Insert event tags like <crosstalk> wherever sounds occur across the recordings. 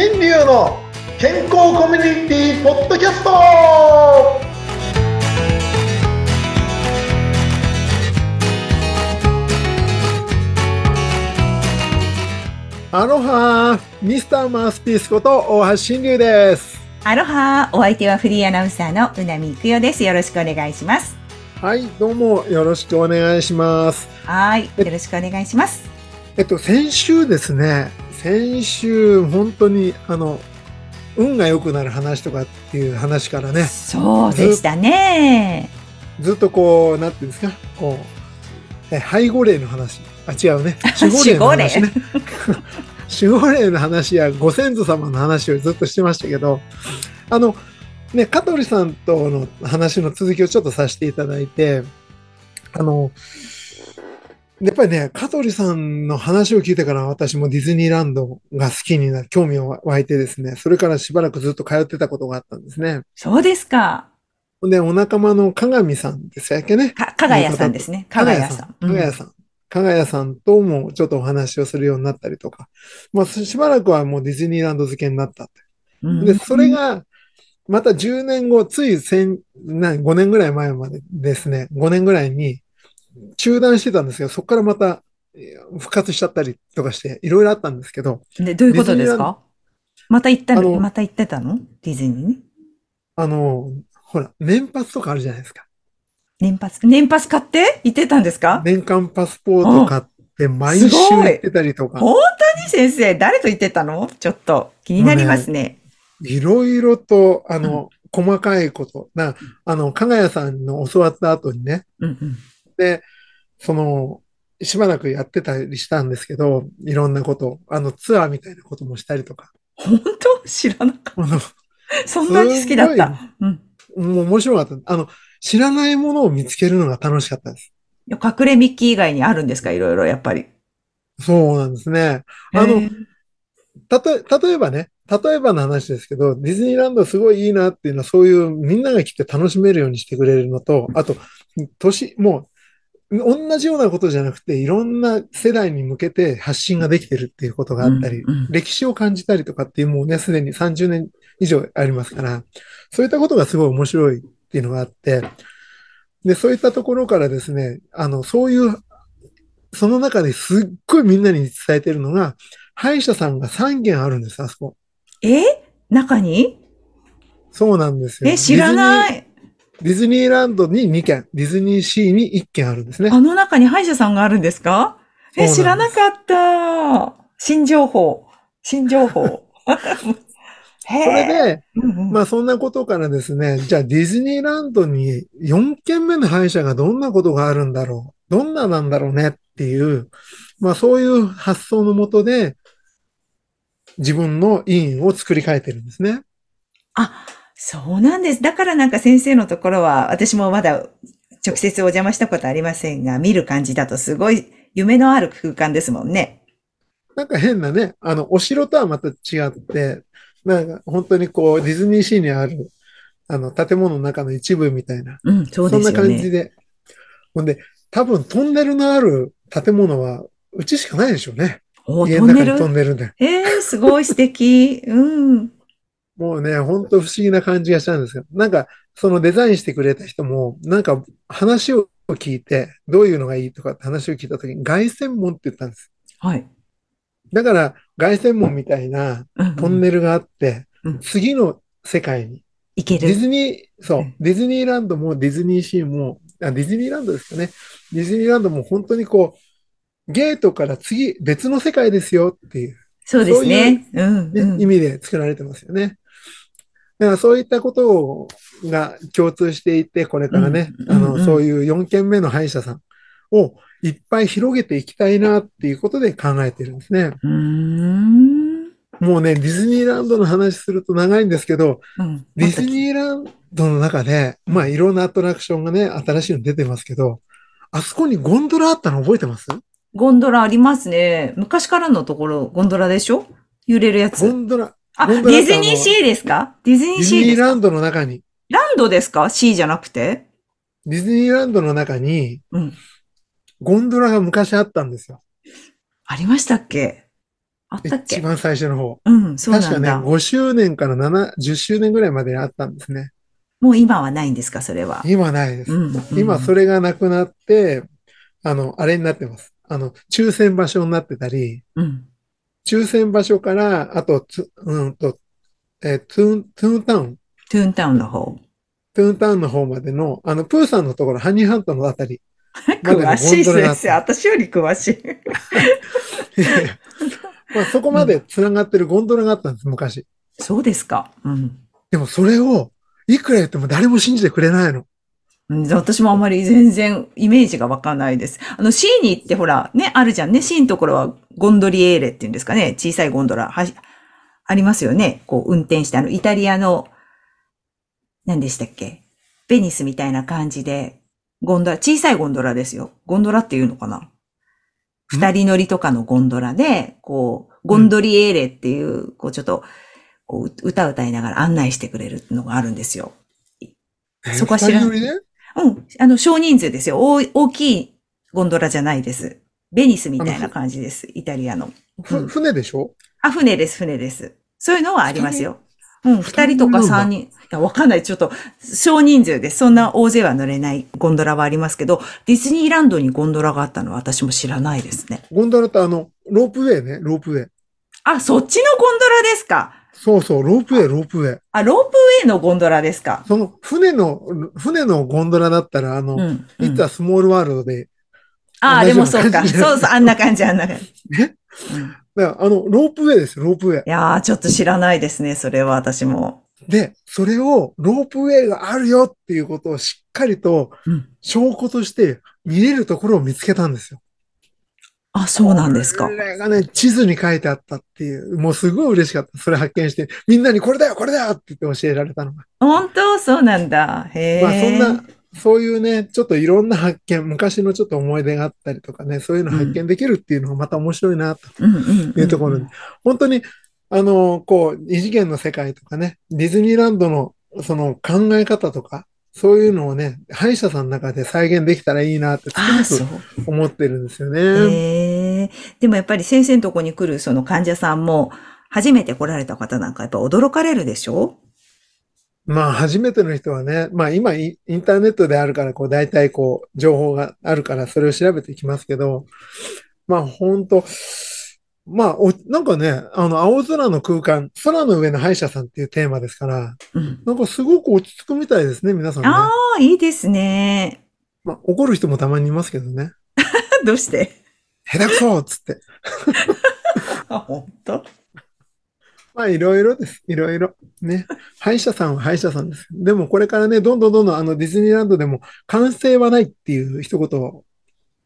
新流の健康コミュニティポッドキャストアロハミスターマウスピースこと大橋新流ですアロハお相手はフリーアナウンサーのうなみいくよです。よろしくお願いします。はいどうもよろしくお願いしますはい。よろしくお願いします。えっと先週ですね先週本当にあの運が良くなる話とかっていう話からねそうでしたね。ずっとこう、なんていうんですか、こう、え背後霊の話。あ、違うね。<laughs> 守護霊の話ね。<laughs> 守護霊の話やご先祖様の話をずっとしてましたけど、あの、ね、香取さんとの話の続きをちょっとさせていただいて、あの、やっぱりね、香取さんの話を聞いてから私もディズニーランドが好きになる、興味を湧いてですね、それからしばらくずっと通ってたことがあったんですね。そうですか。で、お仲間の鏡さんですやっけね？か、かがやさんですね。かがやさん。かがやさん。かがやさんともちょっとお話をするようになったりとか。まあ、しばらくはもうディズニーランド付けになったって。うんで、それ、が、また10年後、つい千、な5年ぐらい前までですね、5年ぐらいに中断してたんですけど、そこからまたえー復活しちゃったりとかして、いろいろあったんですけど、で、どういうことですか？また行ったの？また行ってたの？ディズニーに？あの、ほら、年パスとかあるじゃないですか。年パス、年パス買って？行ってたんですか？年間パスポート買って、毎週行ってたりとか。本当に先生、誰と行ってたの？ちょっと気になりますね。いろいろと、あの、細かいこと。な、あの、かがやさんの教わった後にね、うんうん。で、その、しばらくやってたりしたんですけど、いろんなこと、あの、ツアーみたいなこともしたりとか。本当？知らなかった。そんなに好きだっすた。うん。もう面白かった。あの、知らないものを見つけるのが楽しかったです。隠れミッキー以外にあるんですか？いろいろ、やっぱり。そうなんですね。あのたとえ、例えばね、例えばの話ですけど、ディズニーランドすごいいいなっていうのは、そういうみんなが来て楽しめるようにしてくれるのと、あと、年、もう、同じようなことじゃなくて、いろんな世代に向けて発信ができてるっていうことがあったり、うんうん歴史を感じたりとかっていうもうね、すでに30年以上ありますから、そういったことがすごい面白いっていうのがあって、で、そういったところからですね、あの、そういう、その中ですっごいみんなに伝えてるのが、歯医者さんが3軒あるんです、あそこ。え？中に？そうなんですよ。え、知らない。ディズニー。ランドに2軒、ディズニーシーに1軒あるんですね。あの中に歯医者さんがあるんですか？え、知らなかった。新情報。新情報。<laughs> へそれで、うんうんまあそんなことからですね、じゃあディズニーランドに4軒目の歯医者がどんなことがあるんだろう、どんななんだろうねっていう、まあそういう発想のもとで、自分の医院を作り変えてるんですね。あ、そうなんです。だからなんか先生のところは、私もまだ直接お邪魔したことありませんが、見る感じだとすごい夢のある空間ですもんね。なんか変なね、あの、お城とはまた違って、なんか本当にこうディズニーシーにある、あの、建物の中の一部みたいな、うん、そうそんなですよね。感じで。ほんで、多分トンネルのある建物は、うちしかないでしょうね。お家の中にトトンネル？ンネルで。えー、すごい素敵。うん。もうね、ほんと不思議な感じがしたんですよ。なんか、そのデザインしてくれた人も、なんか話を聞いて、どういうのがいいとかって話を聞いたときに、凱旋門って言ったんです。はい。だから、凱旋門みたいなトンネルがあって、うん次の世界に、いける。ディズニー、そううん、ディズニーランドもディズニーシーも、あ、ディズニーランドですかね。ディズニーランドも本当にこう、ゲートから次、別の世界ですよっていう、そうですね。うん、ねうん意味で作られてますよね。だからそういったことが共通していて、これからね、あの、そういう4軒目の歯医者さんをいっぱい広げていきたいなっていうことで考えてるんですね。うーん。もうね、ディズニーランドの話すると長いんですけど、うん。ディズニーランドの中で、まあいろんなアトラクションがね、新しいの出てますけど、あそこにゴンドラあったの覚えてます？ゴンドラありますね。昔からのところ、ゴンドラでしょ？揺れるやゴつ。ンドラ、あ、ディズニーシーですか？ディズニーディズシーですか？ニーランドの中に、ランドですか ?C じゃなくて？ディズニーランドの中に、うん。ゴンドラが昔あったんですよ。ありましたっけ？あったっけ？一番最初の方。うん、そうなんだ。確かね、5周年から7、10周年ぐらいまであったんですね。もう今はないんですか、それは。今ないです。うんうん今それがなくなって、あの、あれになってます。あの、抽選場所になってたり、うん。抽選場所から、あと、つうんと、えートゥーン、トゥーンタウン、トゥーンタウンの方。トゥーンタウンの方までの、あの、プーさんのところ、ハニーハントのあたり。<laughs> 詳しい先生。私より詳しい。<laughs> まあ、そこまで繋がってるゴンドラがあったんです、昔。そうですか。うん。でもそれを、いくら言っても誰も信じてくれないの。うん私もあんまり全然イメージがわかんないです。あの、シーに行ってほら、ね、あるじゃんね。シーのところはゴンドリエーレっていうんですかね。小さいゴンドラ。はしありますよね。こう、運転して、あの、イタリアの、何でしたっけ？ベニスみたいな感じで、ゴンドラ、小さいゴンドラですよ。ゴンドラっていうのかな？二人乗りとかのゴンドラで、こう、ゴンドリエーレっていう、こう、ちょっと、こう、歌歌いながら案内してくれるのがあるんですよ。そこは知らん二人乗りねうん。あの、少人数ですよ。大大きいゴンドラじゃないです。ベニスみたいな感じです。イタリアの。ふ船でしょ？あ、船です、船です。そういうのはありますよ。うん、二二人とか三人。いや、わかんない。ちょっと、少人数です。そんな大勢は乗れないゴンドラはありますけど、ディズニーランドにゴンドラがあったのは私も知らないですね。ゴンドラってあの、ロープウェイね、ロープウェイ。あ、そっちのゴンドラですかそうそう、ロープウェイ、ロープウェイ。あ、ロープウェイのゴンドラですか？その、船の、船のゴンドラだったら、あの、うん。うんいつはスモールワールドで、ああ、でもそうか。そうそう、あんな感じ、あんな感じ。<laughs> ね？うんだからあの、ロープウェイですよ、ロープウェイ。いやー、ちょっと知らないですね、それは私も。で、それを、ロープウェイがあるよっていうことをしっかりとうん。証拠として見れるところを見つけたんですよ。あ、そうなんですかこ。れがね、地図に書いてあったっていう、もうすごい嬉しかった。それ発見して、みんなにこれだよ、これだよって言って教えられたのが。本当？そうなんだ。へえ。まあそんな、そういうね、ちょっといろんな発見、昔のちょっと思い出があったりとかね、そういうの発見できるっていうのがまた面白いな、というところに。本当に、あの、こう、二次元の世界とかね、ディズニーランドのその考え方とか、そういうのをね、歯医者さんの中で再現できたらいいなってああ、つそく思ってるんですよね。へえ。でもやっぱり先生のとこに来るその患者さんも、初めて来られた方なんかやっぱ驚かれるでしょ？まあ、初めての人はね、まあ今イインターネットであるから、こう、大体こう、情報があるから、それを調べていきますけど、まあ本当まあ、お、なんかね、あの、青空の空間、空の上の歯医者さんっていうテーマですから、うん。なんかすごく落ち着くみたいですね、皆さんね。ああ、いいですね。まあ、怒る人もたまにいますけどね。<laughs> どうして？下手くそっつって。<laughs> あ、本当？まあ、いろいろです。いろいろ。ね。歯医者さんは歯医者さんです。でもこれからね、どんどんどんどんあのディズニーランドでも完成はないっていう一言を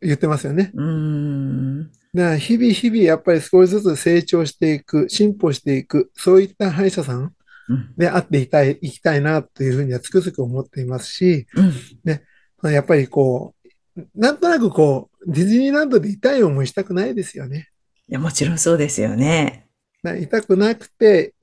言ってますよね。うーん。だから日々日々やっぱり少しずつ成長していく、進歩していく、そういった歯医者さんうん。であっていたい、いきたいなというふうにはつくづく思っていますし、うん。やっぱりこう、なんとなくこう、ディズニーランドで痛い思いしたくないですよね。いや、もちろんそうですよね。痛くなくて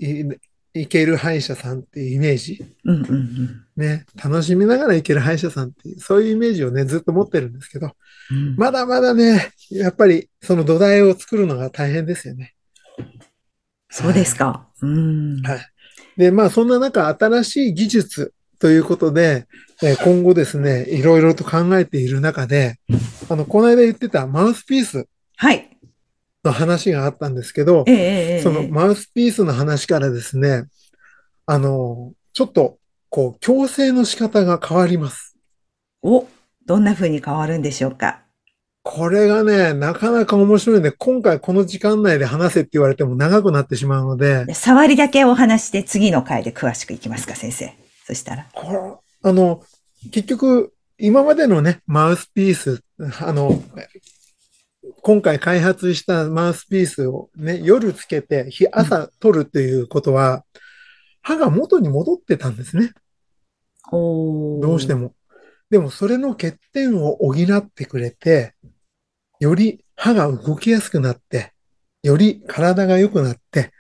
い、いける歯医者さんっていうイメージ？うんうんうん。ね、楽しみながら行ける歯医者さんっていう、そういうイメージをね、ずっと持ってるんですけど、うんまだまだね、やっぱりその土台を作るのが大変ですよね。そうですか。うん。はい。で、まあそんな中、新しい技術ということで、えー今後ですね、いろいろと考えている中で、あの、この間言ってたマウスピースはい。の話があったんですけどえ、えええええそのマウスピースの話からですね、あの、ちょっと、こう、矯正の仕方が変わります。お、どんな風に変わるんでしょうか？これがね、なかなか面白いんで、今回この時間内で話せって言われても長くなってしまうので、触りだけお話して次の回で詳しくいきますか、先生。そしたら。あの、結局、今までのね、マウスピース、あの、今回開発したマウスピースをね、夜つけて、日朝取るっていうことは、歯が元に戻ってたんですね。おどうして。も。でも、それの欠点を補ってくれて、より歯が動きやすくなって、より体が良くなって、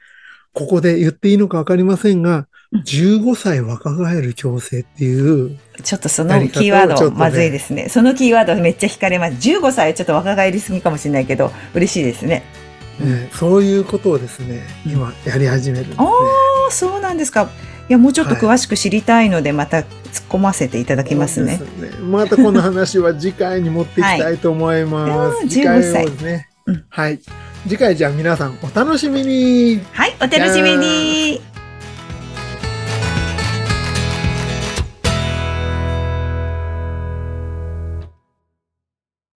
ここで言っていいのかわかりませんがうん、15歳若返る矯正っていう、ちょっとそのキーワード、まずいですね。そのキーワードめっちゃ惹かれます。15歳はちょっと若返りすぎかもしれないけど、嬉しいですね。えーそういうことをですね、今やり始めるんですね。おー、そうなんですか。いや、もうちょっと詳しく知りたいので、また突っ込ませていただきますねそう。ですねまたこの話は次回に持っていきたいと思います。は <laughs> い次回を15歳ですね、うんはい。次回じゃあ皆さんお楽しみに。はい、お楽しみに。